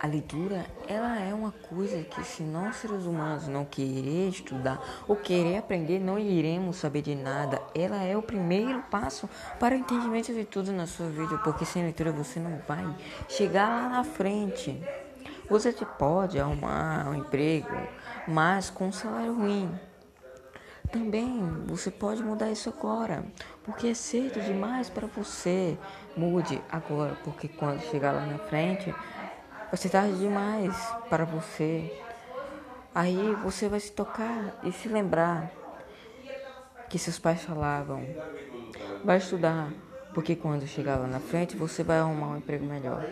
A leitura, ela é uma coisa que se nós seres humanos não querer estudar ou querer aprender, não iremos saber de nada. Ela é o primeiro passo para o entendimento de tudo na sua vida, porque sem leitura você não vai chegar lá na frente. Você pode arrumar um emprego, mas com um salário ruim. Também você pode mudar isso agora, porque é cedo demais para você. Mude agora, porque quando chegar lá na frente, vai ser tarde demais para você. Aí você vai se tocar e se lembrar que seus pais falavam. Vai estudar, porque quando chegar lá na frente você vai arrumar um emprego melhor.